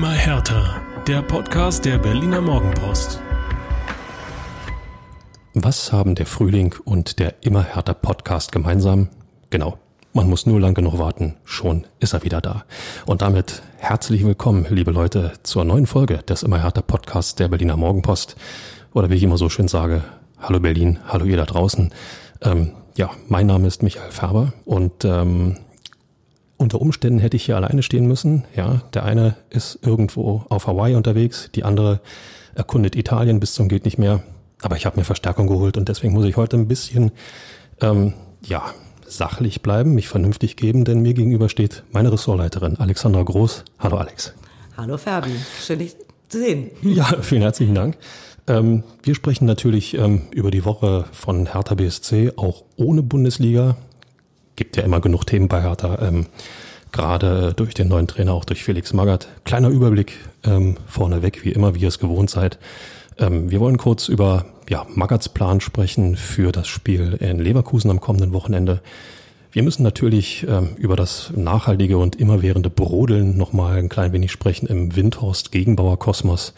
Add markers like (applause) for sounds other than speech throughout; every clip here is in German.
Immer härter. Der Podcast der Berliner Morgenpost. Was haben der Frühling und der Immer härter Podcast gemeinsam? Genau. Man muss nur lang genug warten, schon ist er wieder da. Und damit herzlich willkommen, liebe Leute, zur neuen Folge des Immer härter Podcasts der Berliner Morgenpost. Oder wie ich immer so schön sage, hallo Berlin, hallo ihr da draußen. Ähm, ja, mein Name ist Michael Färber und ähm, unter Umständen hätte ich hier alleine stehen müssen. Ja, der eine ist irgendwo auf Hawaii unterwegs, die andere erkundet Italien bis zum geht nicht mehr. Aber ich habe mir Verstärkung geholt und deswegen muss ich heute ein bisschen ähm, ja sachlich bleiben, mich vernünftig geben, denn mir gegenüber steht meine Ressortleiterin Alexandra Groß. Hallo Alex. Hallo Fabi, schön dich zu sehen. (laughs) Ja, vielen herzlichen Dank. Ähm, wir sprechen natürlich ähm, über die Woche von Hertha BSC, auch ohne Bundesliga. Gibt ja immer genug Themen bei Hertha, ähm, gerade durch den neuen Trainer, auch durch Felix Magath. Kleiner Überblick ähm, vorneweg, wie immer, wie ihr es gewohnt seid. Ähm, wir wollen kurz über ja, Magaths Plan sprechen für das Spiel in Leverkusen am kommenden Wochenende. Wir müssen natürlich ähm, über das nachhaltige und immerwährende Brodeln nochmal ein klein wenig sprechen im Windhorst Gegenbauer Kosmos.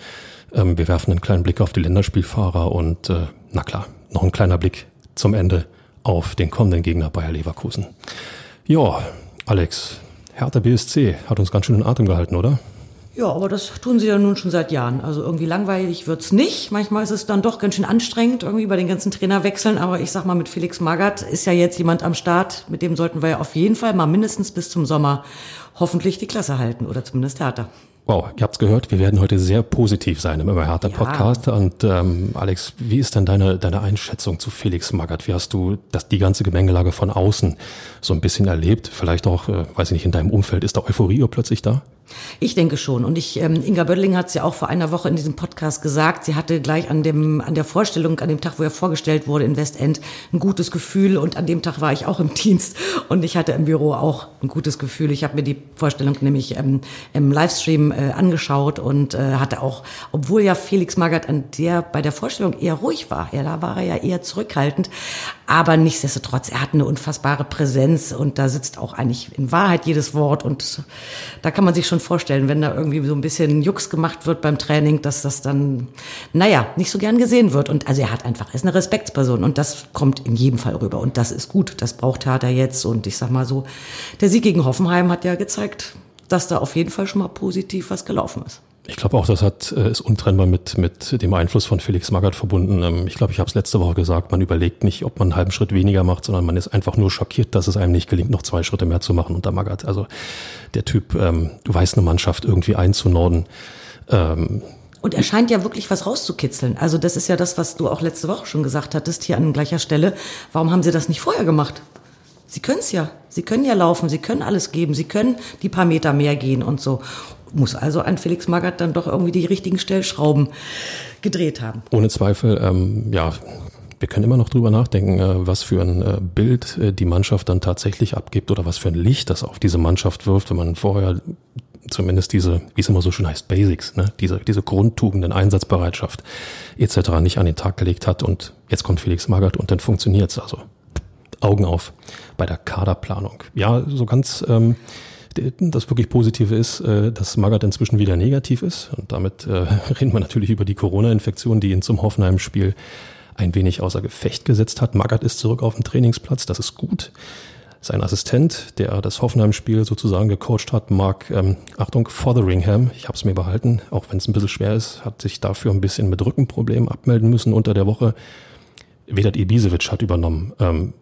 Ähm, wir werfen einen kleinen Blick auf die Länderspielfahrer und äh, na klar, noch ein kleiner Blick zum Ende auf den kommenden Gegner Bayer Leverkusen. Ja, Alex, Hertha BSC hat uns ganz schön in Atem gehalten, oder? Ja, aber das tun sie ja nun schon seit Jahren. Also irgendwie langweilig wird's nicht. Manchmal ist es dann doch ganz schön anstrengend, irgendwie bei den ganzen Trainerwechseln. Aber ich sag mal, mit Felix Magath ist ja jetzt jemand am Start. Mit dem sollten wir ja auf jeden Fall mal mindestens bis zum Sommer hoffentlich die Klasse halten oder zumindest härter. Wow, ihr habt's gehört, wir werden heute sehr positiv sein im Immer härter ja. Podcast. Und ähm, Alex, wie ist denn deine, deine Einschätzung zu Felix Magath? Wie hast du das, die ganze Gemengelage von außen so ein bisschen erlebt? Vielleicht auch, äh, weiß ich nicht, in deinem Umfeld, ist da Euphorie plötzlich da? Ich denke schon. Und ich, ähm, Inga Böttling hat es ja auch vor einer Woche in diesem Podcast gesagt. Sie hatte gleich an dem, an der Vorstellung, an dem Tag, wo er vorgestellt wurde in Westend, ein gutes Gefühl. Und an dem Tag war ich auch im (laughs) Dienst und ich hatte im Büro auch ein gutes Gefühl. Ich habe mir die Vorstellung nämlich ähm, im Livestream äh, angeschaut und äh, hatte auch, obwohl ja Felix Magath an der, bei der Vorstellung eher ruhig war, ja, da war er ja eher zurückhaltend, aber nichtsdestotrotz, er hat eine unfassbare Präsenz und da sitzt auch eigentlich in Wahrheit jedes Wort und da kann man sich schon vorstellen, wenn da irgendwie so ein bisschen Jux gemacht wird beim Training, dass das dann, naja, nicht so gern gesehen wird. Und also er hat einfach, er ist eine Respektsperson und das kommt in jedem Fall rüber und das ist gut. Das braucht Hertha jetzt und ich sag mal so, der Sieg gegen Hoffenheim hat ja gezeigt, dass da auf jeden Fall schon mal positiv was gelaufen ist. Ich glaube auch, das hat, äh, ist untrennbar mit, mit dem Einfluss von Felix Magath verbunden. Ähm, ich glaube, ich habe es letzte Woche gesagt, man überlegt nicht, ob man einen halben Schritt weniger macht, sondern man ist einfach nur schockiert, dass es einem nicht gelingt, noch zwei Schritte mehr zu machen unter Magath. Also der Typ ähm, weiß eine Mannschaft irgendwie einzunorden. Ähm, und er scheint ja wirklich was rauszukitzeln. Also das ist ja das, was du auch letzte Woche schon gesagt hattest, hier an gleicher Stelle. Warum haben sie das nicht vorher gemacht? Sie können es ja. Sie können ja laufen, sie können alles geben, sie können die paar Meter mehr gehen und so muss also ein Felix Magath dann doch irgendwie die richtigen Stellschrauben gedreht haben. Ohne Zweifel, ähm, ja. Wir können immer noch drüber nachdenken, äh, was für ein äh, Bild äh, die Mannschaft dann tatsächlich abgibt oder was für ein Licht das auf diese Mannschaft wirft, wenn man vorher zumindest diese, wie es immer so schön heißt, Basics, ne? diese, diese Grundtugenden, Einsatzbereitschaft etc. nicht an den Tag gelegt hat und jetzt kommt Felix Magath und dann funktioniert's also. Augen auf bei der Kaderplanung. Ja, so ganz ähm, das wirklich Positive ist, äh, dass Magath inzwischen wieder negativ ist. Und damit äh, (laughs) reden wir natürlich über die Corona-Infektion, die ihn zum Hoffenheim-Spiel ein wenig außer Gefecht gesetzt hat. Magath ist zurück auf dem Trainingsplatz, das ist gut. Sein Assistent, der das Hoffenheim-Spiel sozusagen gecoacht hat, Mark, ähm, Achtung, Fotheringham, ich habe es mir behalten, auch wenn es ein bisschen schwer ist, hat sich dafür ein bisschen mit Rückenproblemen abmelden müssen unter der Woche. Vedat Ibisevic hat übernommen. Ähm,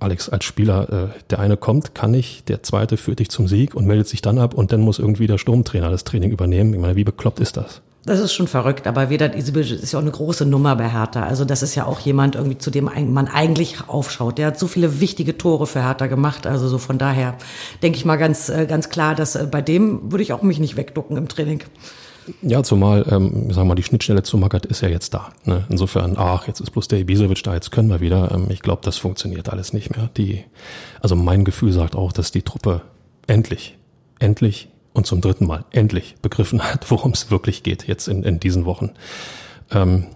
Alex, als Spieler, äh, der eine kommt, kann nicht, der zweite führt dich zum Sieg und meldet sich dann ab und dann muss irgendwie der Sturmtrainer das Training übernehmen. Ich meine, wie bekloppt ist das? Das ist schon verrückt, aber Vedat Isibic ist ja auch eine große Nummer bei Hertha. Also das ist ja auch jemand irgendwie, zu dem man eigentlich aufschaut. Der hat so viele wichtige Tore für Hertha gemacht. Also so von daher denke ich mal ganz, äh, ganz klar, dass äh, bei dem würde ich auch mich nicht wegducken im Training. Ja, zumal, ähm, sagen wir mal, die Schnittstelle zu Magath ist ja jetzt da. Ne? Insofern, ach, jetzt ist bloß der Ibisevic da, jetzt können wir wieder. Ähm, ich glaube, das funktioniert alles nicht mehr. Die, also mein Gefühl sagt auch, dass die Truppe endlich, endlich und zum dritten Mal endlich begriffen hat, (laughs) worum es wirklich geht jetzt in, in diesen Wochen. Ähm,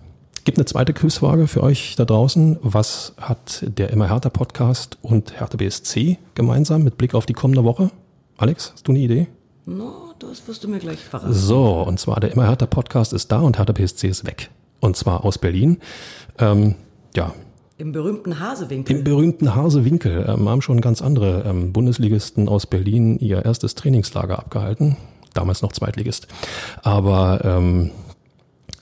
gibt eine zweite Quizfrage für euch da draußen. Was hat der Immer Härter Podcast und Härter BSC gemeinsam mit Blick auf die kommende Woche? Alex, hast du eine Idee? No, das wirst du mir gleich verraten. So, und zwar der Immer Hertha Podcast ist da und Hertha BSC ist weg. Und zwar aus Berlin. Ähm, ja, Im berühmten Hasewinkel. Im berühmten Hasewinkel ähm, haben schon ganz andere ähm, Bundesligisten aus Berlin ihr erstes Trainingslager abgehalten. Damals noch Zweitligist. Aber ähm,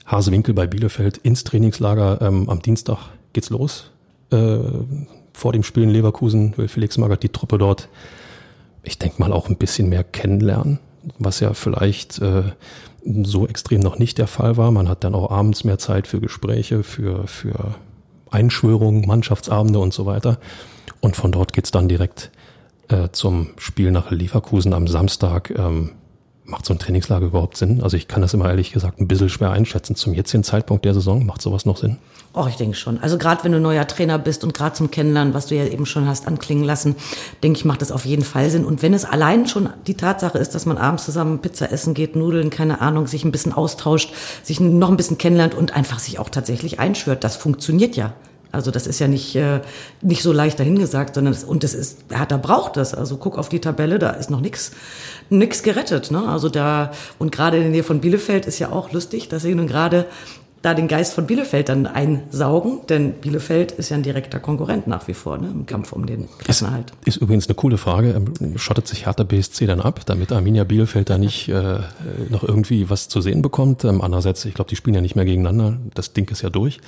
Hasewinkel bei Bielefeld ins Trainingslager. Ähm, am Dienstag geht's los. Äh, vor dem Spiel in Leverkusen will Felix Magath die Truppe dort, ich denke mal, auch ein bisschen mehr kennenlernen, was ja vielleicht äh, so extrem noch nicht der Fall war. Man hat dann auch abends mehr Zeit für Gespräche, für, für Einschwörungen, Mannschaftsabende und so weiter. Und von dort geht's dann direkt äh, zum Spiel nach Leverkusen am Samstag. Ähm, macht so ein Trainingslager überhaupt Sinn? Also ich kann das immer ehrlich gesagt ein bisschen schwer einschätzen. Zum jetzigen Zeitpunkt der Saison macht sowas noch Sinn? Oh, ich denke schon. Also gerade wenn du neuer Trainer bist und gerade zum Kennenlernen, was du ja eben schon hast anklingen lassen, denke ich, macht das auf jeden Fall Sinn. Und wenn es allein schon die Tatsache ist, dass man abends zusammen Pizza essen geht, Nudeln, keine Ahnung, sich ein bisschen austauscht, sich noch ein bisschen kennenlernt und einfach sich auch tatsächlich einschwört, das funktioniert ja. Also das ist ja nicht, äh, nicht so leicht dahingesagt, sondern das, und das ist, ja, da braucht das. Also guck auf die Tabelle, da ist noch nichts nix gerettet. Ne? Also da, und gerade in der Nähe von Bielefeld ist ja auch lustig, dass sie nun gerade da den Geist von Bielefeld dann einsaugen, denn Bielefeld ist ja ein direkter Konkurrent nach wie vor ne, im Kampf um den Klassenerhalt. Ist übrigens eine coole Frage. Ähm, schottet sich Hertha BSC dann ab, damit Arminia Bielefeld da nicht äh, noch irgendwie was zu sehen bekommt? Ähm, andererseits, ich glaube, die spielen ja nicht mehr gegeneinander. Das Ding ist ja durch.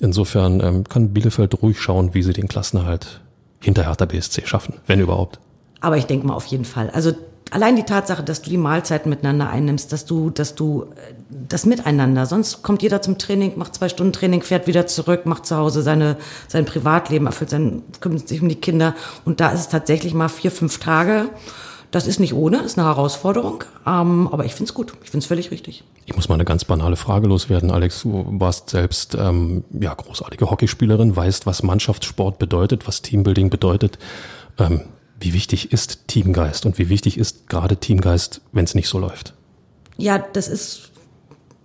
Insofern ähm, kann Bielefeld ruhig schauen, wie sie den Klassenerhalt hinter Hertha BSC schaffen, wenn überhaupt. Aber ich denke mal auf jeden Fall. Also allein die Tatsache, dass du die Mahlzeiten miteinander einnimmst, dass du, dass du äh, das Miteinander, sonst kommt jeder zum Training, macht zwei Stunden Training, fährt wieder zurück, macht zu Hause seine, sein Privatleben, erfüllt sein, kümmert sich um die Kinder. Und da ist es tatsächlich mal vier, fünf Tage. Das ist nicht ohne, ist eine Herausforderung, ähm, aber ich finde es gut, ich finde es völlig richtig. Ich muss mal eine ganz banale Frage loswerden, Alex. Du warst selbst ähm, ja großartige Hockeyspielerin, weißt, was Mannschaftssport bedeutet, was Teambuilding bedeutet. Ähm, wie wichtig ist Teamgeist und wie wichtig ist gerade Teamgeist, wenn es nicht so läuft? Ja, das ist,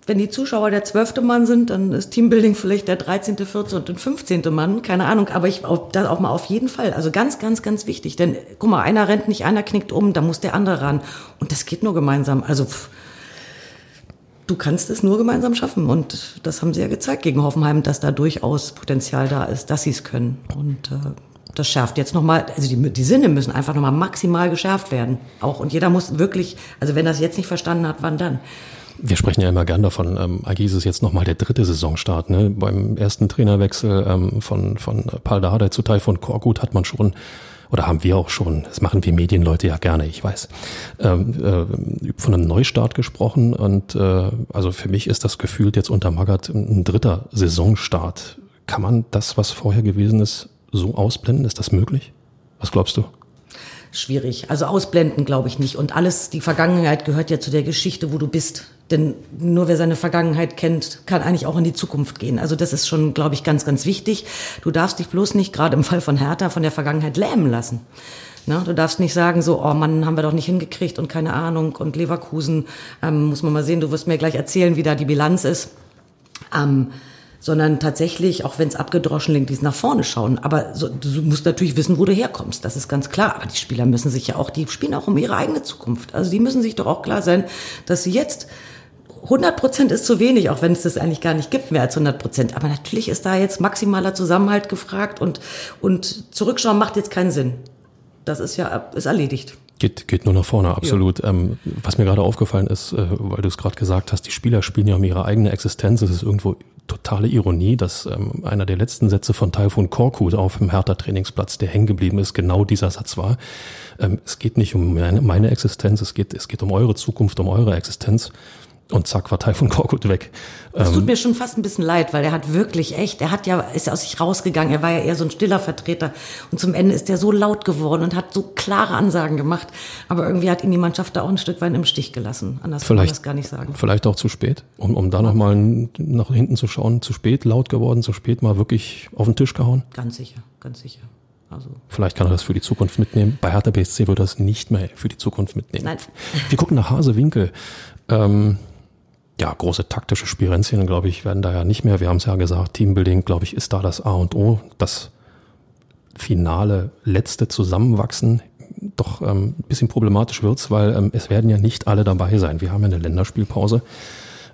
wenn die Zuschauer der zwölfte Mann sind, dann ist Teambuilding vielleicht der 13., 14. und 15. Mann, keine Ahnung, aber ich das auch mal auf jeden Fall. Also ganz, ganz, ganz wichtig. Denn guck mal, einer rennt nicht, einer knickt um, da muss der andere ran. Und das geht nur gemeinsam. Also pff, du kannst es nur gemeinsam schaffen. Und das haben sie ja gezeigt gegen Hoffenheim, dass da durchaus Potenzial da ist, dass sie es können. Und äh, das schärft jetzt nochmal, also die, die Sinne müssen einfach nochmal maximal geschärft werden. Auch und jeder muss wirklich, also wenn das jetzt nicht verstanden hat, wann dann? Wir sprechen ja immer gern davon, ähm, eigentlich ist jetzt nochmal der dritte Saisonstart. Ne? Beim ersten Trainerwechsel ähm, von, von Paul Dardai zu Taifun Korkut hat man schon, oder haben wir auch schon, das machen wir Medienleute ja gerne, ich weiß, ähm, äh, von einem Neustart gesprochen. Und äh, also für mich ist das gefühlt jetzt unter Magath ein dritter Saisonstart. Kann man das, was vorher gewesen ist, so ausblenden? Ist das möglich? Was glaubst du? Schwierig. Also ausblenden glaube ich nicht. Und alles, die Vergangenheit gehört ja zu der Geschichte, wo du bist. Denn nur wer seine Vergangenheit kennt, kann eigentlich auch in die Zukunft gehen. Also das ist schon, glaube ich, ganz, ganz wichtig. Du darfst dich bloß nicht, gerade im Fall von Hertha, von der Vergangenheit lähmen lassen. Na, du darfst nicht sagen, so, oh Mann, haben wir doch nicht hingekriegt und keine Ahnung und Leverkusen, ähm, muss man mal sehen, du wirst mir gleich erzählen, wie da die Bilanz ist. Ähm, sondern tatsächlich, auch wenn es abgedroschen dies nach vorne schauen. Aber so, du musst natürlich wissen, wo du herkommst. Das ist ganz klar. Aber die Spieler müssen sich ja auch, die spielen auch um ihre eigene Zukunft. Also die müssen sich doch auch klar sein, dass sie jetzt 100 Prozent ist zu wenig, auch wenn es das eigentlich gar nicht gibt, mehr als 100 Prozent. Aber natürlich ist da jetzt maximaler Zusammenhalt gefragt und, und zurückschauen macht jetzt keinen Sinn. Das ist ja, ist erledigt. Geht, geht nur nach vorne, absolut. Ja. Ähm, was mir gerade aufgefallen ist, äh, weil du es gerade gesagt hast, die Spieler spielen ja um ihre eigene Existenz. Es ist irgendwo totale Ironie, dass ähm, einer der letzten Sätze von Taifun Korkut auf dem Hertha-Trainingsplatz, der hängen geblieben ist, genau dieser Satz war. Ähm, es geht nicht um meine, meine Existenz, es geht, es geht um eure Zukunft, um eure Existenz. Und zack, war Taifun Korkut weg. Das tut ähm, mir schon fast ein bisschen leid, weil er hat wirklich echt, er hat ja, ist aus sich rausgegangen, er war ja eher so ein stiller Vertreter. Und zum Ende ist er so laut geworden und hat so klare Ansagen gemacht. Aber irgendwie hat ihn die Mannschaft da auch ein Stück weit im Stich gelassen. Anders kann man das gar nicht sagen. Vielleicht auch zu spät, um, um da nochmal nach hinten zu schauen. Zu spät, laut geworden, zu spät mal wirklich auf den Tisch gehauen? Ganz sicher, ganz sicher. Also. Vielleicht kann er das für die Zukunft mitnehmen. Bei Hertha BSC wird er das nicht mehr für die Zukunft mitnehmen. Nein. Wir gucken nach Hasewinkel. Ähm, ja, große taktische Spirenzien, glaube ich, werden da ja nicht mehr. Wir haben es ja gesagt, Teambuilding, glaube ich, ist da das A und O. Das finale, letzte Zusammenwachsen. doch ähm, ein bisschen problematisch wird's, weil ähm, es werden ja nicht alle dabei sein. Wir haben ja eine Länderspielpause.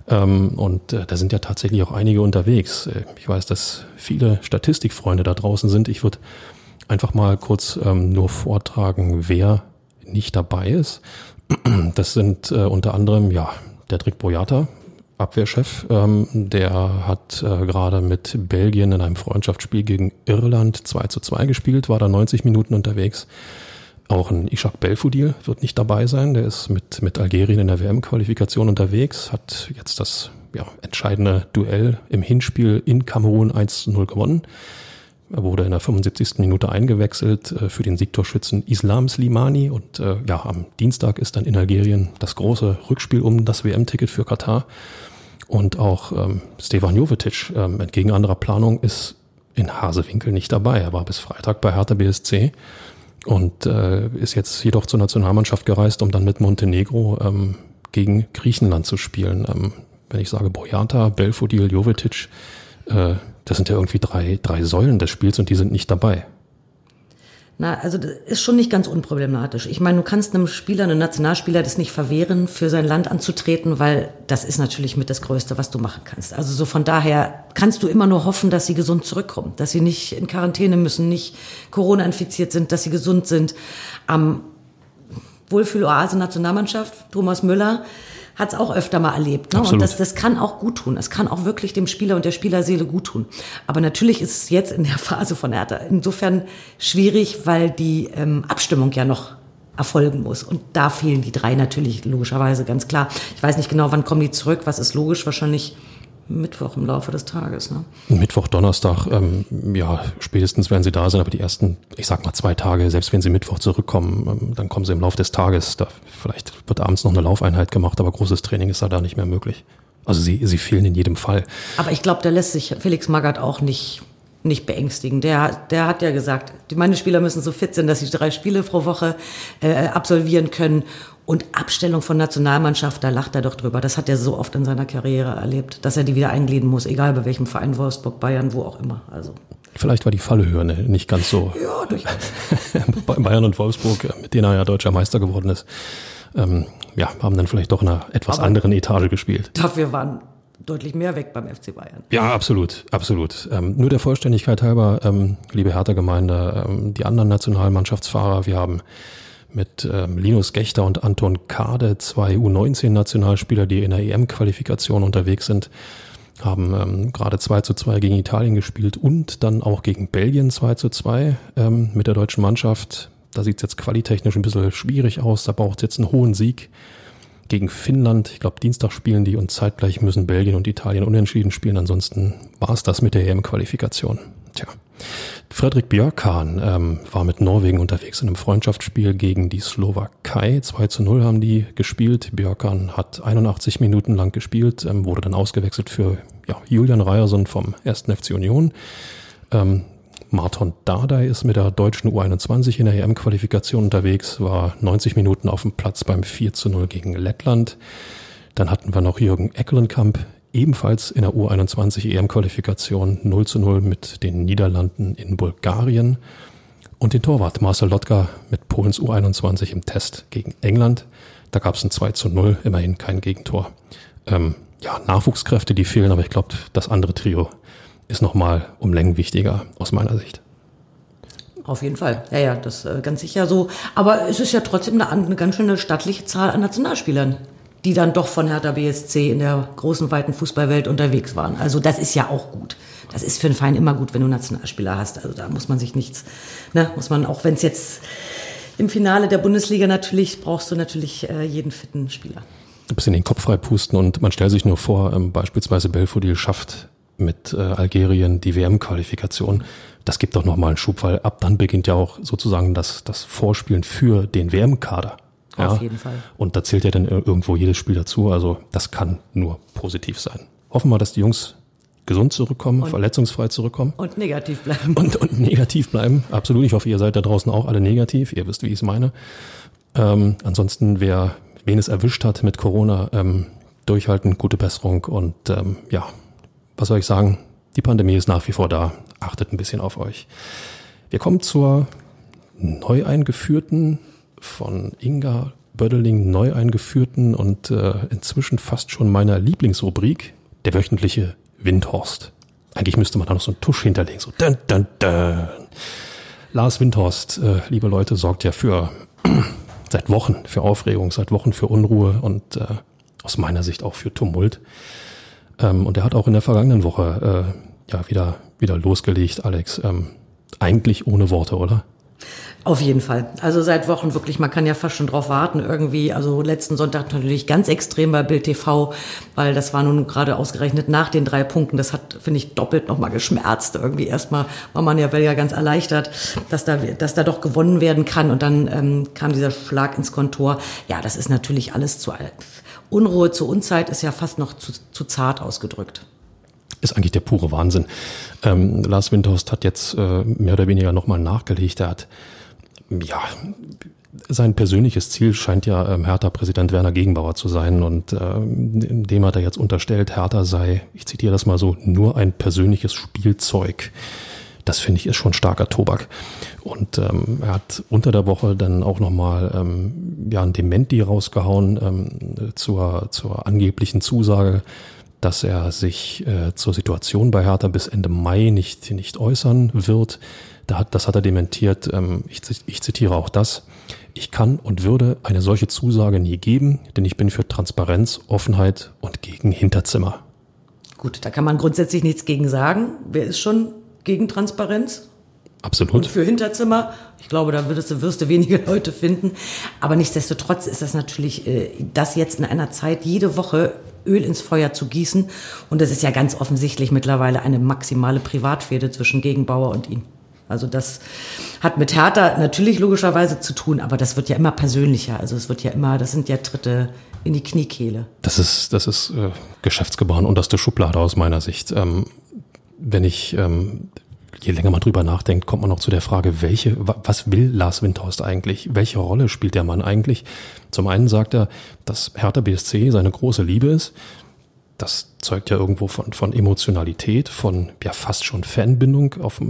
Ähm, und äh, da sind ja tatsächlich auch einige unterwegs. Äh, ich weiß, dass viele Statistikfreunde da draußen sind. Ich würde einfach mal kurz ähm, nur vortragen, wer nicht dabei ist. Das sind äh, unter anderem, ja, der Drick Boyata, Abwehrchef, ähm, der hat äh, gerade mit Belgien in einem Freundschaftsspiel gegen Irland 2 zu 2 gespielt, war da 90 Minuten unterwegs. Auch ein Ishak Belfodil wird nicht dabei sein, der ist mit, mit Algerien in der WM-Qualifikation unterwegs, hat jetzt das ja, entscheidende Duell im Hinspiel in Kamerun 1 zu 0 gewonnen. Er wurde in der 75. Minute eingewechselt äh, für den Siegtorschützen Islam Slimani und äh, ja, am Dienstag ist dann in Algerien das große Rückspiel um das WM-Ticket für Katar. Und auch ähm, Stefan Jovetic, ähm, entgegen anderer Planung, ist in Hasewinkel nicht dabei. Er war bis Freitag bei Hertha BSC und äh, ist jetzt jedoch zur Nationalmannschaft gereist, um dann mit Montenegro ähm, gegen Griechenland zu spielen. Ähm, wenn ich sage Boyata, Belfodil, Jovetic, äh, das sind ja irgendwie drei, drei Säulen des Spiels und die sind nicht dabei. Na, also das ist schon nicht ganz unproblematisch. Ich meine, du kannst einem Spieler, einem Nationalspieler das nicht verwehren, für sein Land anzutreten, weil das ist natürlich mit das Größte, was du machen kannst. Also so von daher kannst du immer nur hoffen, dass sie gesund zurückkommen, dass sie nicht in Quarantäne müssen, nicht Corona infiziert sind, dass sie gesund sind. Am Wohlfühloase Nationalmannschaft, Thomas Müller, hat es auch öfter mal erlebt. Ne? Und das, das kann auch gut tun. Es kann auch wirklich dem Spieler und der Spielerseele gut tun. Aber natürlich ist es jetzt in der (laughs) Phase von Hertha insofern schwierig, weil die ähm, Abstimmung ja noch erfolgen muss. Und da fehlen die drei natürlich logischerweise ganz klar. Ich weiß nicht genau, wann kommen die zurück. Was ist logisch? Wahrscheinlich Mittwoch im Laufe des Tages. Ne? Mittwoch, Donnerstag, ähm, ja, spätestens werden sie da sein, aber die ersten, ich sag mal zwei Tage, selbst wenn sie Mittwoch zurückkommen, ähm, dann kommen sie im Laufe des Tages. Da, vielleicht wird abends noch eine Laufeinheit gemacht, aber großes Training ist da nicht mehr möglich. Also sie, sie fehlen in jedem Fall. Aber ich glaube, da lässt sich Felix Magath auch nicht nicht beängstigen. Der, der hat ja gesagt, meine Spieler müssen so fit sein, dass sie drei Spiele pro Woche äh, absolvieren können. Und Abstellung von Nationalmannschaft, da lacht er doch drüber. Das hat er so oft in seiner Karriere erlebt, dass er die wieder einglieden muss, egal bei welchem Verein, Wolfsburg, Bayern, wo auch immer. Also. Vielleicht war die Fallhöhe ne, nicht ganz so. Ja, durchaus. (laughs) Bayern und Wolfsburg, äh, mit denen er ja deutscher Meister geworden ist, ähm, ja, haben dann vielleicht doch in einer etwas Aber anderen Etage gespielt. Dafür waren deutlich mehr weg beim FC Bayern. Ja, absolut, absolut. Ähm, nur der Vollständigkeit halber, ähm, liebe Hertha-Gemeinde, ähm, die anderen Nationalmannschaftsfahrer, wir haben mit ähm, Linus Gechter und Anton Kade, zwei U19-Nationalspieler, die in der EM-Qualifikation unterwegs sind, haben ähm, gerade 2 zu 2 gegen Italien gespielt und dann auch gegen Belgien 2 zu 2 ähm, mit der deutschen Mannschaft. Da sieht es jetzt qualitechnisch ein bisschen schwierig aus, da braucht es jetzt einen hohen Sieg gegen Finnland. Ich glaube, Dienstag spielen die und zeitgleich müssen Belgien und Italien unentschieden spielen. Ansonsten war es das mit der EM-Qualifikation. Tja. Frederik Björkan ähm, war mit Norwegen unterwegs in einem Freundschaftsspiel gegen die Slowakei. 2 zu 0 haben die gespielt. Björkan hat 81 Minuten lang gespielt, ähm, wurde dann ausgewechselt für ja, Julian Reierson vom 1. FC Union. Ähm, Marton Dardai ist mit der deutschen U21 in der EM-Qualifikation unterwegs, war 90 Minuten auf dem Platz beim 4 zu 0 gegen Lettland. Dann hatten wir noch Jürgen Eckelenkamp, ebenfalls in der U21 EM-Qualifikation 0 zu 0 mit den Niederlanden in Bulgarien. Und den Torwart Marcel Lotka mit Polens U21 im Test gegen England. Da gab es ein 2 zu 0, immerhin kein Gegentor. Ähm, ja, Nachwuchskräfte, die fehlen, aber ich glaube, das andere Trio ist nochmal um Längen wichtiger aus meiner Sicht. Auf jeden Fall. Ja, ja, das äh, ganz sicher so. Aber es ist ja trotzdem eine, eine ganz schöne stattliche Zahl an Nationalspielern, die dann doch von Hertha BSC in der großen, weiten Fußballwelt unterwegs waren. Also das ist ja auch gut. Das ist für einen Verein immer gut, wenn du Nationalspieler hast. Also da muss man sich nichts, ne, muss man, auch wenn es jetzt im Finale der Bundesliga natürlich, brauchst du natürlich äh, jeden fitten Spieler. Ein bisschen den Kopf frei pusten und man stellt sich nur vor, ähm, beispielsweise Belfodil schafft mit äh, Algerien die WM-Qualifikation. Das gibt doch nochmal einen Schub, weil ab dann beginnt ja auch sozusagen das, das Vorspielen für den WM-Kader. Ja? Auf jeden Fall. Und da zählt ja dann irgendwo jedes Spiel dazu. Also das kann nur positiv sein. Hoffen wir, dass die Jungs gesund zurückkommen, und, verletzungsfrei zurückkommen. Und negativ bleiben. Und, und negativ bleiben. Absolut. Ich hoffe, ihr seid da draußen auch alle negativ. Ihr wisst, wie ich es meine. Ähm, ansonsten, wer wen es erwischt hat mit Corona, ähm, durchhalten, gute Besserung und ähm, ja, was soll ich sagen? Die Pandemie ist nach wie vor da. Achtet ein bisschen auf euch. Wir kommen zur neu eingeführten von Inga Bödeling neu eingeführten und äh, inzwischen fast schon meiner Lieblingsrubrik, der wöchentliche Windhorst. Eigentlich müsste man da noch so einen Tusch hinterlegen, so dun, dun, dun. Lars Windhorst, äh, liebe Leute, sorgt ja für (clears throat) seit Wochen für Aufregung, seit Wochen für Unruhe und äh, aus meiner Sicht auch für Tumult. Ähm, und er hat auch in der vergangenen Woche äh, ja wieder wieder losgelegt, Alex. Ähm, eigentlich ohne Worte, oder? Auf jeden Fall. Also seit Wochen wirklich, man kann ja fast schon drauf warten irgendwie. Also letzten Sonntag natürlich ganz extrem bei Bild TV, weil das war nun gerade ausgerechnet nach den drei Punkten. Das hat, finde ich, doppelt nochmal geschmerzt. Irgendwie erstmal war man ja, ja ganz erleichtert, dass da, dass da doch gewonnen werden kann. Und dann ähm, kam dieser Schlag ins Kontor. Ja, das ist natürlich alles zu Unruhe zur Unzeit ist ja fast noch zu, zu zart ausgedrückt ist eigentlich der pure Wahnsinn. Ähm, Lars Windhorst hat jetzt äh, mehr oder weniger nochmal nachgelegt. Er hat ja, sein persönliches Ziel scheint ja ähm, Hertha-Präsident Werner Gegenbauer zu sein und äh, dem hat er jetzt unterstellt, Hertha sei, ich zitiere das mal so, nur ein persönliches Spielzeug. Das finde ich ist schon starker Tobak. Und ähm, er hat unter der Woche dann auch nochmal ähm, ja, ein Dementi rausgehauen ähm, zur, zur angeblichen Zusage, dass er sich äh, zur Situation bei Hertha bis Ende Mai nicht, nicht äußern wird. Das hat er dementiert. Ähm, ich, ich zitiere auch das. Ich kann und würde eine solche Zusage nie geben, denn ich bin für Transparenz, Offenheit und gegen Hinterzimmer. Gut, da kann man grundsätzlich nichts gegen sagen. Wer ist schon gegen Transparenz? Absolut. Und für Hinterzimmer, ich glaube, da wirst du, wirst du wenige (laughs) Leute finden. Aber nichtsdestotrotz ist das natürlich, äh, das jetzt in einer Zeit jede Woche Öl ins Feuer zu gießen. Und das ist ja ganz offensichtlich mittlerweile eine maximale Privatfehde zwischen Gegenbauer und ihm. Also das hat mit Hertha natürlich logischerweise zu tun, aber das wird ja immer persönlicher. Also es wird ja immer, das sind ja Tritte in die Kniekehle. Das ist, das ist äh, Geschäftsgebaren unterste Schublade aus meiner Sicht. Ähm, wenn ich, ähm, je länger man drüber nachdenkt, kommt man noch zu der Frage, welche, was will Lars Windhorst eigentlich? Welche Rolle spielt der Mann eigentlich? Zum einen sagt er, dass Hertha BSC seine große Liebe ist das zeugt ja irgendwo von, von Emotionalität, von ja fast schon Fanbindung. Auf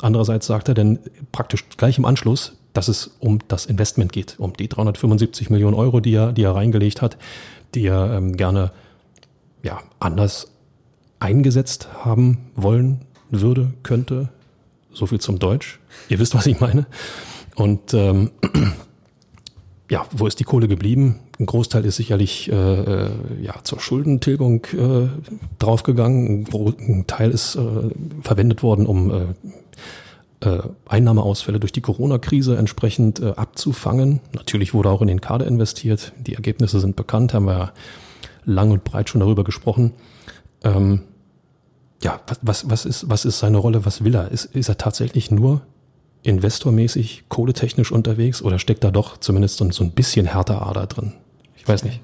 andererseits sagt er denn praktisch gleich im Anschluss, dass es um das Investment geht, um die 375 Millionen Euro, die er, die er reingelegt hat, die er ähm, gerne ja anders eingesetzt haben wollen würde, könnte. So viel zum Deutsch. Ihr wisst, was ich meine. Und ähm, (clears throat) ja, wo ist die Kohle geblieben? Ein Großteil ist sicherlich äh, äh, ja zur Schuldentilgung äh, draufgegangen. Ein Teil ist äh, verwendet worden, um äh, äh, Einnahmeausfälle durch die Corona-Krise entsprechend äh, abzufangen. Natürlich wurde auch in den Kader investiert. Die Ergebnisse sind bekannt, haben wir ja lang und breit schon darüber gesprochen. Ähm, ja, was, was, was, ist, was ist seine Rolle? Was will er? Ist, ist er tatsächlich nur investormäßig, kohletechnisch unterwegs oder steckt da doch zumindest so, ein bisschen härter Ader drin? Ich weiß nicht.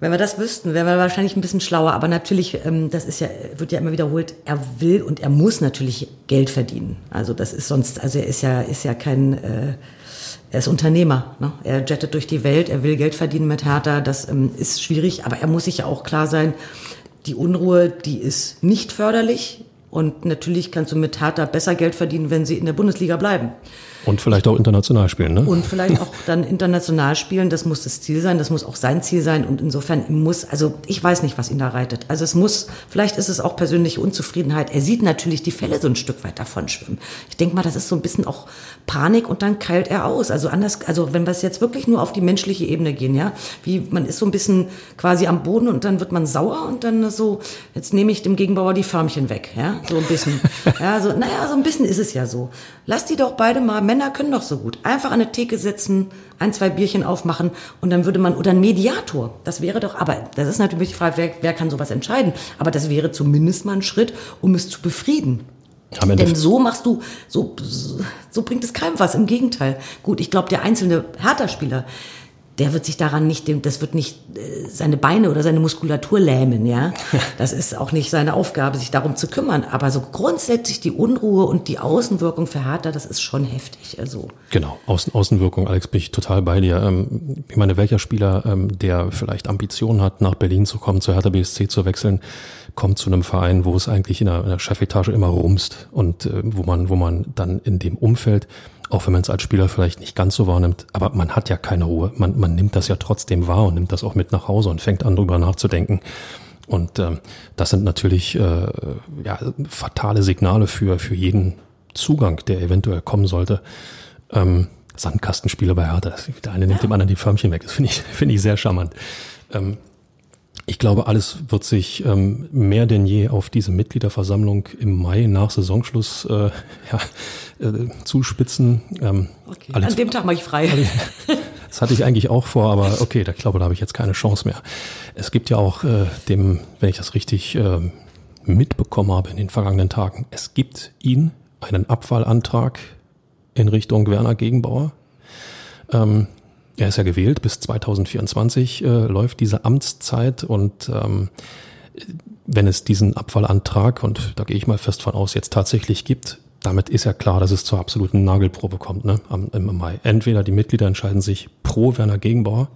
Wenn wir das wüssten, wären wir wahrscheinlich ein bisschen schlauer. Aber natürlich, ähm, das ist ja, wird ja immer wiederholt, er will und er muss natürlich Geld verdienen. Also das ist sonst, also er ist ja, ist ja kein, äh, er ist Unternehmer. Ne? Er jettet durch die Welt, er will Geld verdienen mit Hertha. Das ähm, ist schwierig, aber er muss sich ja auch klar sein, die Unruhe, die ist nicht förderlich. Und natürlich kannst du mit Hertha besser Geld verdienen, wenn sie in der Bundesliga bleiben. Und vielleicht auch international spielen, ne? Und vielleicht auch dann international spielen. Das muss das Ziel sein. Das muss auch sein Ziel sein. Und insofern muss, also ich weiß nicht, was ihn da reitet. Also es muss, vielleicht ist es auch persönliche Unzufriedenheit. Er sieht natürlich die Fälle so ein Stück weit davon schwimmen. Ich denke mal, das ist so ein bisschen auch Panik und dann keilt er aus. Also anders, also wenn wir es jetzt wirklich nur auf die menschliche Ebene gehen, ja, wie man ist so ein bisschen quasi am Boden und dann wird man sauer und dann so, jetzt nehme ich dem Gegenbauer die Förmchen weg, ja, so ein bisschen. (laughs) ja, so, naja, so ein bisschen ist es ja so. Lass die doch beide mal, Männer können doch so gut. Einfach an eine Theke setzen, ein, zwei Bierchen aufmachen und dann würde man, oder ein Mediator, das wäre doch, aber das ist natürlich die Frage, wer, wer kann sowas entscheiden? Aber das wäre zumindest mal ein Schritt, um es zu befrieden. Denn so machst du, so, so bringt es keinem was. Im Gegenteil. Gut, ich glaube, der einzelne Hertha-Spieler, der wird sich daran nicht, das wird nicht äh, seine Beine oder seine Muskulatur lähmen, ja. (laughs) Das ist auch nicht seine Aufgabe, sich darum zu kümmern. Aber so grundsätzlich die Unruhe und die Außenwirkung für Hertha, das ist schon heftig. Also genau, Außen, Außenwirkung, Alex, bin ich total bei dir. Ähm, ich meine, welcher Spieler, ähm, der vielleicht Ambitionen hat, nach Berlin zu kommen, zu Hertha BSC zu wechseln, kommt zu einem Verein, wo es eigentlich in der, in der Chefetage immer rumst und äh, wo man, wo man dann in dem Umfeld Auch wenn man es als Spieler vielleicht nicht ganz so wahrnimmt, aber man hat ja keine Ruhe. Man, man nimmt das ja trotzdem wahr und nimmt das auch mit nach Hause und fängt an, darüber nachzudenken. Und ähm, das sind natürlich äh, ja, fatale Signale für, für jeden Zugang, der eventuell kommen sollte. Ähm, Sandkastenspiele bei Hertha. Der eine nimmt dem anderen die Förmchen weg. Das finde ich, finde ich sehr charmant. Ähm, ich glaube, alles wird sich ähm, mehr denn je auf diese Mitgliederversammlung im Mai nach Saisonschluss äh, (laughs) ja, äh, zuspitzen. Ähm, okay. Alex, An dem Tag mache ich frei. (laughs) Das hatte ich eigentlich auch vor, aber okay, da glaube, da habe ich jetzt keine Chance mehr. Es gibt ja auch äh, dem, wenn ich das richtig äh, mitbekommen habe in den vergangenen Tagen, es gibt ihn einen Abfallantrag in Richtung Werner Gegenbauer. Ähm, er ist ja gewählt, bis 2024 äh, läuft diese Amtszeit und ähm, wenn es diesen Abfallantrag, und da gehe ich mal fest von aus, jetzt tatsächlich gibt, damit ist ja klar, dass es zur absoluten Nagelprobe kommt ne, am, im Mai. Entweder die Mitglieder entscheiden sich pro Werner Gegenbauer,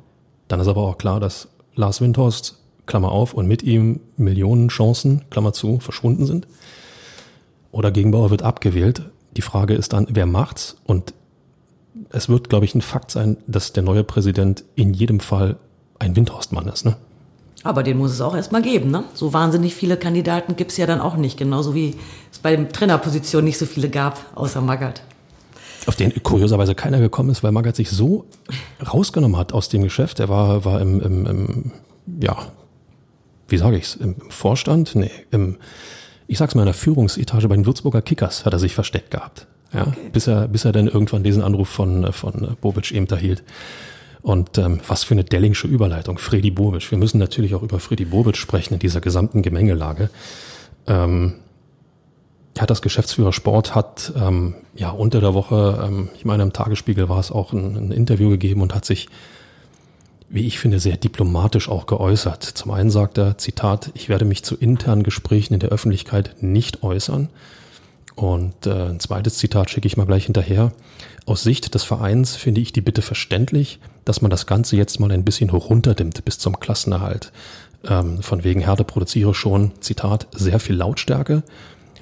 dann ist aber auch klar, dass Lars Windhorst, Klammer auf, und mit ihm Millionen Chancen, Klammer zu, verschwunden sind. Oder Gegenbauer wird abgewählt. Die Frage ist dann, wer macht's? Und es wird, glaube ich, ein Fakt sein, dass der neue Präsident in jedem Fall ein Windhorstmann ist. Ne? Aber den muss es auch erstmal geben. Ne? So wahnsinnig viele Kandidaten gibt es ja dann auch nicht. Genauso wie es bei der Trainerposition nicht so viele gab, außer Magath. Auf den kurioserweise keiner gekommen ist, weil Magath sich so rausgenommen hat aus dem Geschäft. Er war, war im, im, im ja, wie sage ich's, im Vorstand? Nee, im, ich sag's mal, in der Führungsetage bei den Würzburger Kickers hat er sich versteckt gehabt. Ja, okay. bis er, bis er dann irgendwann diesen Anruf von, von Bobic eben erhielt. Und ähm, was für eine Dellingsche Überleitung, Freddy Bobic. Wir müssen natürlich auch über Freddy Bobic sprechen in dieser gesamten Gemengelage. Ähm, hat das Geschäftsführer Sport hat ähm, ja unter der Woche, ähm, ich meine im Tagesspiegel war es auch ein, ein Interview gegeben und hat sich, wie ich finde, sehr diplomatisch auch geäußert. Zum einen sagt er, Zitat, ich werde mich zu internen Gesprächen in der Öffentlichkeit nicht äußern. Und äh, ein zweites Zitat schicke ich mal gleich hinterher. Aus Sicht des Vereins finde ich die Bitte verständlich, dass man das Ganze jetzt mal ein bisschen hoch runterdimmt bis zum Klassenerhalt. Ähm, von wegen Härte produziere schon, Zitat, sehr viel Lautstärke.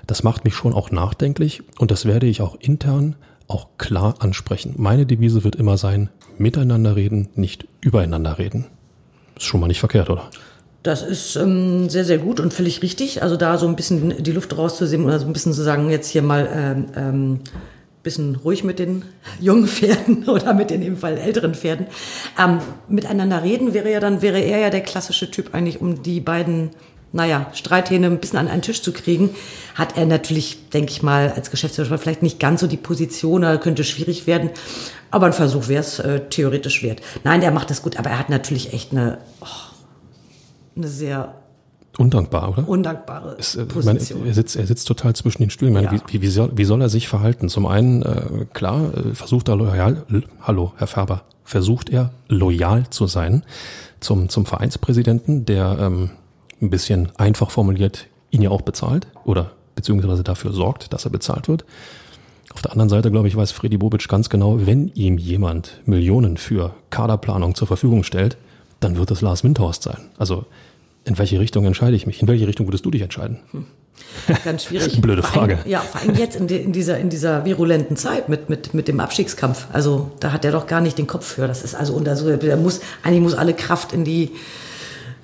Das macht mich schon auch nachdenklich und das werde ich auch intern auch klar ansprechen. Meine Devise wird immer sein, miteinander reden, nicht übereinander reden. Ist schon mal nicht verkehrt, oder? Das ist ähm, sehr, sehr gut und völlig richtig. Also da so ein bisschen die Luft rauszusehen oder so ein bisschen zu sagen, jetzt hier mal ähm, ähm, bisschen ruhig mit den (laughs) jungen Pferden (laughs) oder mit den im Fall älteren Pferden. Ähm, miteinander reden wäre ja dann, wäre er ja der klassische Typ eigentlich, um die beiden, naja, Streithähne ein bisschen an einen Tisch zu kriegen. Hat er natürlich, denke ich mal, als Geschäftsführer vielleicht nicht ganz so die Position, oder könnte schwierig werden. Aber ein Versuch wäre es äh, theoretisch wert. Nein, der macht das gut, aber er hat natürlich echt eine, oh, eine sehr Undankbar, oder? Undankbare es, äh, Position. Meine, er, sitzt, er sitzt total zwischen den Stühlen. Ich meine, ja. wie, wie, soll, wie soll er sich verhalten? Zum einen, äh, klar, äh, versucht er loyal, hallo, Herr Färber, versucht er loyal zu sein zum, zum Vereinspräsidenten, der ähm, ein bisschen einfach formuliert ihn ja auch bezahlt oder beziehungsweise dafür sorgt, dass er bezahlt wird. Auf der anderen Seite, glaube ich, weiß Freddy Bobic ganz genau, wenn ihm jemand Millionen für Kaderplanung zur Verfügung stellt, dann wird es Lars Windhorst sein. Also in welche Richtung entscheide ich mich? In welche Richtung würdest du dich entscheiden? Hm. Ganz schwierig. (laughs) Blöde Frage. Vor allem, ja, vor allem jetzt in, in, dieser, in dieser virulenten Zeit mit, mit, mit dem Abstiegskampf. Also da hat er doch gar nicht den Kopf für. Das ist also, und also, der muss, eigentlich muss alle Kraft in die,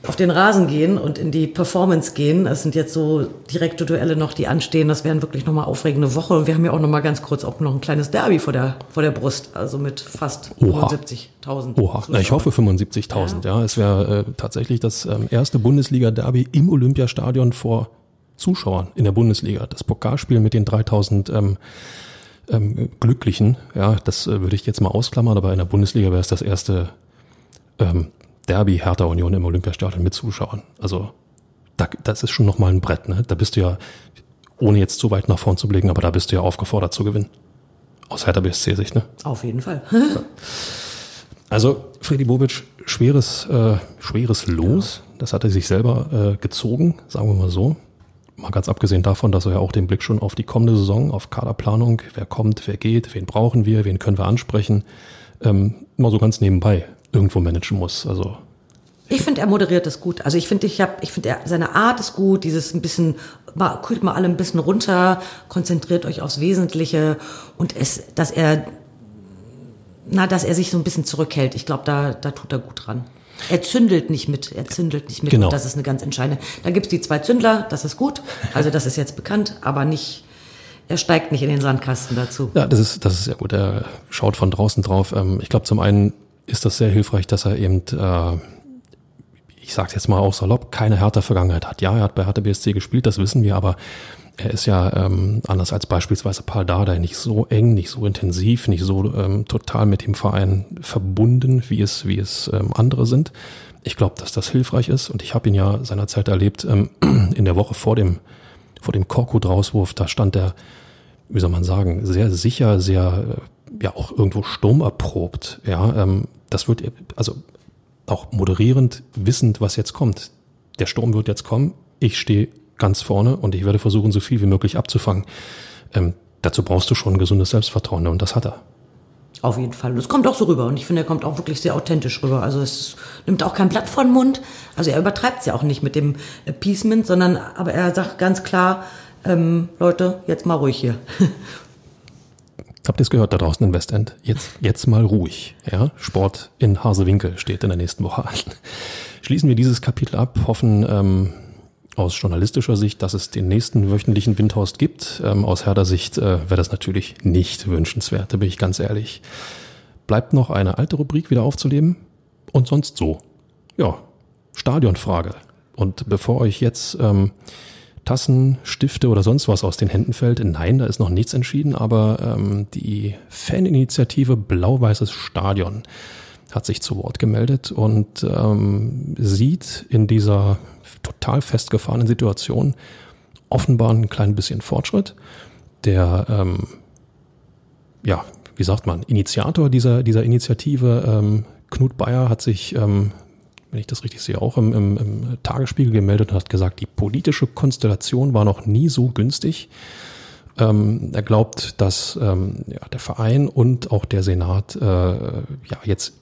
auf den Rasen gehen und in die Performance gehen. Es sind jetzt so direkte Duelle noch, die anstehen. Das wären wirklich nochmal aufregende Woche. Und wir haben ja auch nochmal ganz kurz auch noch ein kleines Derby vor der, vor der Brust. Also mit fast 75.000. Oha, Na, ich hoffe 75.000. Ja. ja. es wäre äh, tatsächlich das ähm, erste Bundesliga-Derby im Olympiastadion vor Zuschauern in der Bundesliga. Das Pokalspiel mit den 3000 ähm, ähm, Glücklichen, ja, das äh, würde ich jetzt mal ausklammern, aber in der Bundesliga wäre es das erste ähm, Derby Hertha Union im Olympiastadion mit Zuschauern. Also da, das ist schon nochmal ein Brett. Ne? Da bist du ja, ohne jetzt zu weit nach vorn zu blicken, aber da bist du ja aufgefordert zu gewinnen. Aus Hertha BSC-Sicht, ne? Auf jeden Fall. (laughs) also Freddy Bobic, schweres, äh, schweres Los. Das hat er sich selber äh, gezogen, sagen wir mal so. Mal ganz abgesehen davon, dass er ja auch den Blick schon auf die kommende Saison, auf Kaderplanung, wer kommt, wer geht, wen brauchen wir, wen können wir ansprechen, ähm, mal so ganz nebenbei irgendwo managen muss. Also Ich finde, er moderiert das gut. Also ich finde, ich habe, ich finde, seine Art ist gut. Dieses ein bisschen, mal, kühlt mal alle ein bisschen runter, konzentriert euch aufs Wesentliche und es, dass er, na, dass er sich so ein bisschen zurückhält. Ich glaube, da, da tut er gut dran. Er zündelt nicht mit, er zündelt nicht mit. Genau. Und das ist eine ganz entscheidende. Da gibt's die zwei Zündler, das ist gut. Also das ist jetzt bekannt, aber nicht, er steigt nicht in den Sandkasten dazu. Ja, das ist, das ist sehr gut. Er schaut von draußen drauf. Ähm, Ich glaube, zum einen ist das sehr hilfreich, dass er eben, äh, ich sage jetzt mal auch salopp, keine härter Vergangenheit hat. Ja, er hat bei Hertha BSC gespielt, das wissen wir, aber er ist ja ähm, anders als beispielsweise Paul Dardai nicht so eng, nicht so intensiv, nicht so ähm, total mit dem Verein verbunden, wie es, wie es ähm, andere sind. Ich glaube, dass das hilfreich ist und ich habe ihn ja seinerzeit erlebt ähm, (clears throat) in der Woche vor dem vor dem Korkut-Rauswurf, da stand er, wie soll man sagen, sehr sicher, sehr, äh, ja auch irgendwo sturmerprobt. Ja, ähm, das wird, also auch moderierend, wissend, was jetzt kommt. Der Sturm wird jetzt kommen, ich stehe ganz vorne und ich werde versuchen, so viel wie möglich abzufangen. Ähm, dazu brauchst du schon ein gesundes Selbstvertrauen und das hat er. Auf jeden Fall. Das kommt auch so rüber. Und ich finde, er kommt auch wirklich sehr authentisch rüber. Also es nimmt auch kein Blatt vor den Mund. Also er übertreibt es ja auch nicht mit dem Appeasement, sondern aber er sagt ganz klar, ähm, Leute, jetzt mal ruhig hier. (laughs) Habt ihr es gehört da draußen in Westend? Jetzt, jetzt mal ruhig. Ja? Sport in Hasewinkel steht in der nächsten Woche an. Schließen wir dieses Kapitel ab, hoffen ähm, aus journalistischer Sicht, dass es den nächsten wöchentlichen Windhorst gibt. Ähm, aus Herder Sicht äh, wäre das natürlich nicht wünschenswert, da bin ich ganz ehrlich. Bleibt noch eine alte Rubrik wieder aufzuleben und sonst so. Ja, Stadionfrage. Und bevor euch jetzt ähm, Tassen, Stifte oder sonst was aus den Händen fällt. Nein, da ist noch nichts entschieden, aber ähm, die Faninitiative Blau-Weißes Stadion hat sich zu Wort gemeldet und ähm, sieht in dieser total festgefahrenen Situation offenbar ein klein bisschen Fortschritt. Der, ähm, ja, wie sagt man, Initiator dieser, dieser Initiative, ähm, Knut Bayer, hat sich ähm, wenn ich das richtig sehe, auch im, im, im Tagesspiegel gemeldet und hat gesagt, die politische Konstellation war noch nie so günstig. Ähm, er glaubt, dass ähm, ja, der Verein und auch der Senat äh, ja jetzt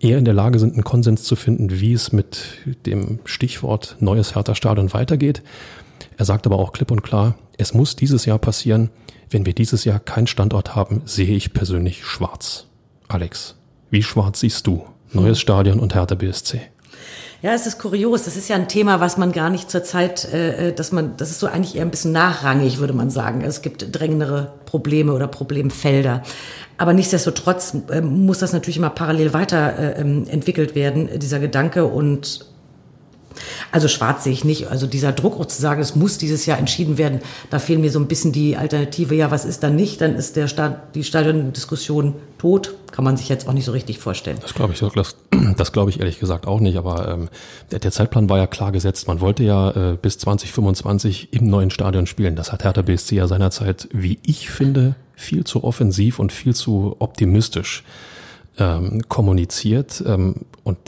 eher in der Lage sind, einen Konsens zu finden, wie es mit dem Stichwort neues Hertha-Stadion weitergeht. Er sagt aber auch klipp und klar, es muss dieses Jahr passieren. Wenn wir dieses Jahr keinen Standort haben, sehe ich persönlich schwarz. Alex, wie schwarz siehst du neues Stadion und Hertha BSC? Ja, es ist kurios. Das ist ja ein Thema, was man gar nicht zur Zeit, äh, dass man, das ist so eigentlich eher ein bisschen nachrangig, würde man sagen. Es gibt drängendere Probleme oder Problemfelder. Aber nichtsdestotrotz äh, muss das natürlich immer parallel weiter äh, ähm, werden, dieser Gedanke. Und also schwarz sehe ich nicht. Also dieser Druck auch zu sagen, es muss dieses Jahr entschieden werden, da fehlen mir so ein bisschen die Alternative. Ja, was ist dann nicht? Dann ist der Staat, die Stadiondiskussion tot. Kann man sich jetzt auch nicht so richtig vorstellen. Das glaube ich, das, das glaube ich ehrlich gesagt auch nicht. Aber ähm, der, der Zeitplan war ja klar gesetzt. Man wollte ja äh, bis 2025 im neuen Stadion spielen. Das hat Hertha BSC ja seinerzeit, wie ich finde, viel zu offensiv und viel zu optimistisch ähm, kommuniziert. Ähm, und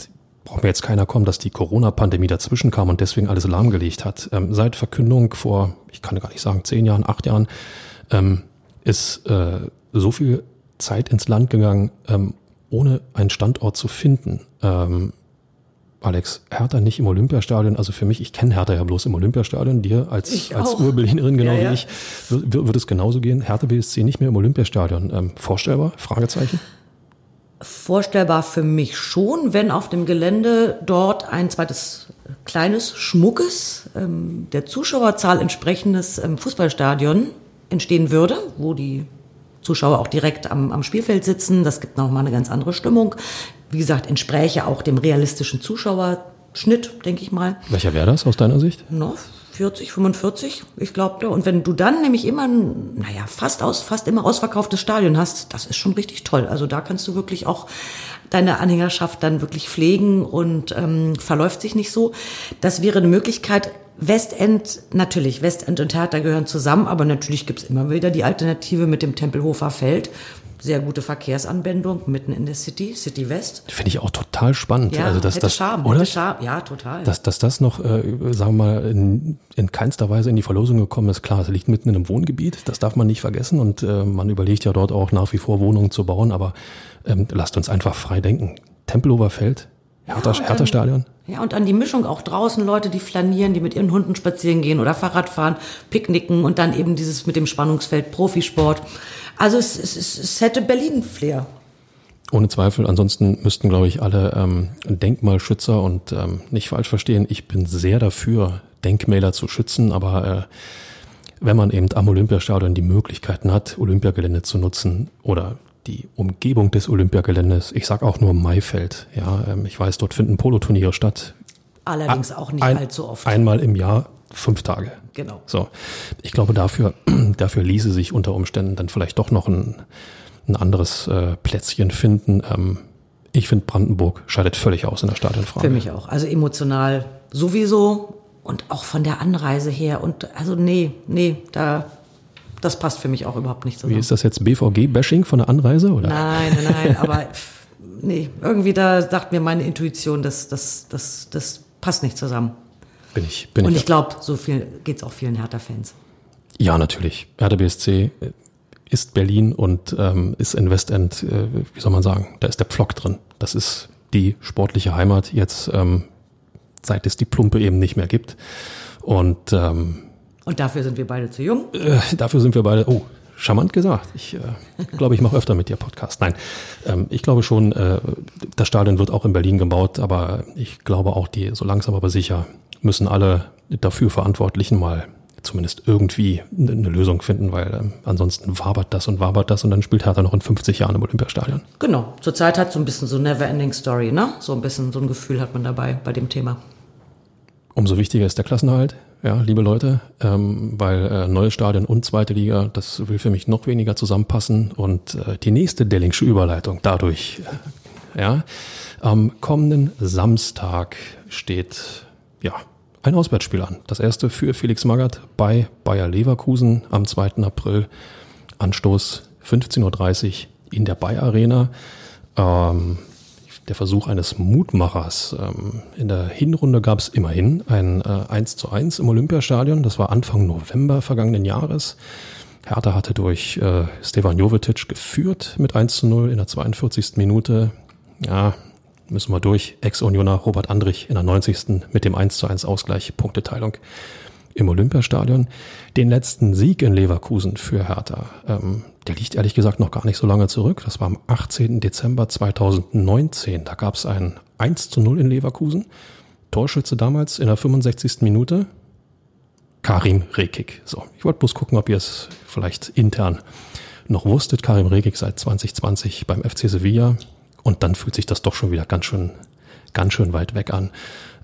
braucht mir jetzt keiner kommen, dass die Corona-Pandemie dazwischen kam und deswegen alles lahmgelegt hat. Ähm, seit Verkündung vor, ich kann gar nicht sagen, zehn Jahren, acht Jahren, ähm, ist äh, so viel Zeit ins Land gegangen, ähm, ohne einen Standort zu finden. Ähm, Alex, Hertha nicht im Olympiastadion, also für mich, ich kenne Hertha ja bloß im Olympiastadion, dir als, Ich als. Urberlinerin genau Ja, ja. wie ich, wird, wird es genauso gehen. Hertha BSC nicht mehr im Olympiastadion. Ähm, vorstellbar? Fragezeichen? Vorstellbar für mich schon, wenn auf dem Gelände dort ein zweites kleines, schmuckes, ähm, der Zuschauerzahl entsprechendes ähm, Fußballstadion entstehen würde, wo die Zuschauer auch direkt am, am Spielfeld sitzen. Das gibt nochmal eine ganz andere Stimmung. Wie gesagt, entspräche auch dem realistischen Zuschauerschnitt, denke ich mal. Welcher wäre das aus deiner Sicht? No, 40, 45, ich glaube. Und wenn du dann nämlich immer, naja, fast aus, fast immer ausverkauftes Stadion hast, das ist schon richtig toll. Also da kannst du wirklich auch deine Anhängerschaft dann wirklich pflegen und ähm, verläuft sich nicht so. Das wäre eine Möglichkeit. Westend, natürlich, Westend und Hertha gehören zusammen, aber natürlich gibt's immer wieder die Alternative mit dem Tempelhofer Feld. Sehr gute Verkehrsanbindung mitten in der City, City West. Finde ich auch total spannend. Ja, also das, hätte das, Charme, oder? hätte Charme. Ja, total. Dass, dass das noch, äh, sagen wir mal, in, in keinster Weise in die Verlosung gekommen ist, klar, es liegt mitten in einem Wohngebiet, das darf man nicht vergessen und äh, man überlegt ja dort auch nach wie vor Wohnungen zu bauen, aber ähm, lasst uns einfach frei denken. Tempelhofer Feld, Hertha, Hertha Stadion? Ja, und an die Mischung auch draußen Leute, die flanieren, die mit ihren Hunden spazieren gehen oder Fahrrad fahren, picknicken und dann eben dieses mit dem Spannungsfeld Profisport. Also es, es, es, es hätte Berlin-Flair. Ohne Zweifel. Ansonsten müssten, glaube ich, alle ähm, Denkmalschützer und ähm, nicht falsch verstehen, ich bin sehr dafür, Denkmäler zu schützen, aber äh, wenn man eben am Olympiastadion die Möglichkeiten hat, Olympiagelände zu nutzen oder die Umgebung des Olympiageländes, ich sag auch nur Maifeld, ja, ähm, ich weiß, dort finden Poloturniere statt. Allerdings auch nicht Ein, allzu oft. Einmal im Jahr, fünf Tage. Genau. So, ich glaube, dafür, (clears throat) dafür ließe sich unter Umständen dann vielleicht doch noch ein, ein anderes äh, Plätzchen finden. Ähm, ich finde, Brandenburg scheidet völlig aus in der Stadionfrage. Für mich auch. Also emotional sowieso und auch von der Anreise her. Und also nee, nee, da das passt für mich auch überhaupt nicht Wie zusammen. ist das jetzt BVG-Bashing von der Anreise? Oder? Nein, nein, nein, (laughs) aber nee, irgendwie da sagt mir meine Intuition, das, das, das, das passt nicht zusammen. Bin ich, bin Und ich. ich glaube, so viel geht's auch vielen Hertha-Fans. Ja, natürlich. Hertha BSC ist Berlin und ähm, ist in Westend, äh, wie soll man sagen, da ist der Pflock drin. Das ist die sportliche Heimat jetzt, ähm, seit es die Plumpe eben nicht mehr gibt. Und ähm, Und dafür sind wir beide zu jung. äh, dafür sind wir beide, oh, charmant gesagt. Ich äh, (laughs) glaube, ich mache öfter mit dir Podcast. Nein, ähm, ich glaube schon, äh, das Stadion wird auch in Berlin gebaut, aber ich glaube auch, die so langsam aber sicher müssen alle dafür Verantwortlichen mal zumindest irgendwie eine Lösung finden, weil ähm, ansonsten wabert das und wabert das und dann spielt Hertha noch in 50 Jahren im Olympiastadion. Genau. Zurzeit hat so ein bisschen so Never-Ending Story, ne? So ein bisschen so ein Gefühl hat man dabei bei dem Thema. Umso wichtiger ist der Klassenhalt, ja, liebe Leute, ähm, weil äh, neues Stadion und zweite Liga, das will für mich noch weniger zusammenpassen. Und äh, die nächste Dellingsche Überleitung dadurch, äh, ja, am kommenden Samstag steht, ja, ein Auswärtsspiel an. Das erste für Felix Magath bei Bayer Leverkusen am 2. April. Anstoß 15.30 Uhr in der Bayer Arena. Ähm, der Versuch eines Mutmachers. Ähm, in der Hinrunde gab es immerhin ein äh, 1 zu 1 im Olympiastadion. Das war Anfang November vergangenen Jahres. Hertha hatte durch äh, Stefan Jovetic geführt mit 1 zu 0 in der 42. Minute. Ja, müssen wir durch. Ex-Unioner Robert Andrich in der 90. mit dem 1 zu 1 Ausgleich, Punkteteilung im Olympiastadion. Den letzten Sieg in Leverkusen für Hertha, ähm, der liegt ehrlich gesagt noch gar nicht so lange zurück. Das war am 18. Dezember 2019. Da gab es ein 1 zu 0 in Leverkusen. Torschütze damals in der 65. Minute. Karim Rekik. So, ich wollte bloß gucken, ob ihr es vielleicht intern noch wusstet. Karim Rekik seit 2020 beim FC Sevilla. Und dann fühlt sich das doch schon wieder ganz schön, ganz schön weit weg an.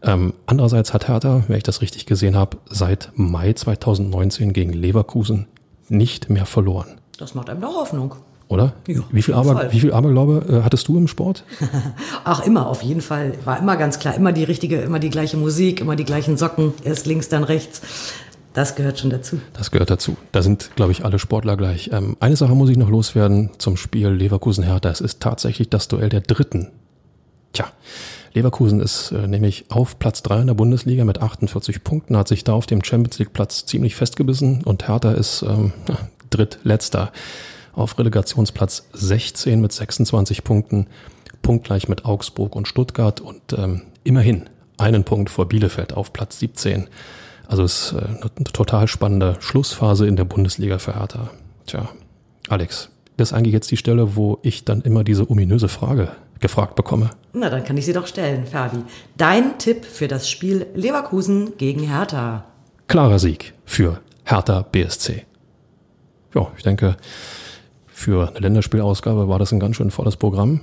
Ähm, andererseits hat Hertha, wenn ich das richtig gesehen habe, seit Mai 2019 gegen Leverkusen nicht mehr verloren. Das macht einem doch Hoffnung. Oder? Ja, wie, viel Aber, wie viel Aberglaube äh, hattest du im Sport? (laughs) Ach, immer, auf jeden Fall. War immer ganz klar. Immer die richtige, immer die gleiche Musik, immer die gleichen Socken. Erst links, dann rechts. Das gehört schon dazu. Das gehört dazu. Da sind, glaube ich, alle Sportler gleich. Ähm, eine Sache muss ich noch loswerden zum Spiel Leverkusen-Hertha. Es ist tatsächlich das Duell der Dritten. Tja, Leverkusen ist äh, nämlich auf Platz 3 in der Bundesliga mit 48 Punkten, hat sich da auf dem Champions League Platz ziemlich festgebissen und Hertha ist ähm, drittletzter auf Relegationsplatz 16 mit 26 Punkten, punktgleich mit Augsburg und Stuttgart und ähm, immerhin einen Punkt vor Bielefeld auf Platz 17. Also es ist äh, eine total spannende Schlussphase in der Bundesliga für Hertha. Tja, Alex, das ist eigentlich jetzt die Stelle, wo ich dann immer diese ominöse Frage gefragt bekomme. Na, dann kann ich sie doch stellen, Fabi. Dein Tipp für das Spiel Leverkusen gegen Hertha. Klarer Sieg für Hertha BSC. Ja, ich denke, für eine Länderspielausgabe war das ein ganz schön volles Programm.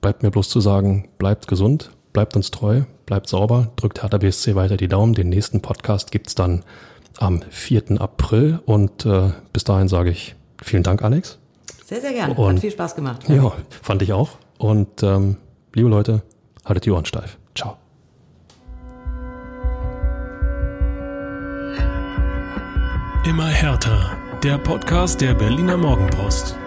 Bleibt mir bloß zu sagen, bleibt gesund, bleibt uns treu, bleibt sauber, drückt Hertha BSC weiter die Daumen. Den nächsten Podcast gibt's dann am 4. April und äh, bis dahin sage ich vielen Dank, Alex. Sehr, sehr gerne. Und- Hat viel Spaß gemacht. Ja, fand ich auch. Und ähm, liebe Leute, haltet die Ohren steif. Ciao. Immer härter. Der Podcast der Berliner Morgenpost.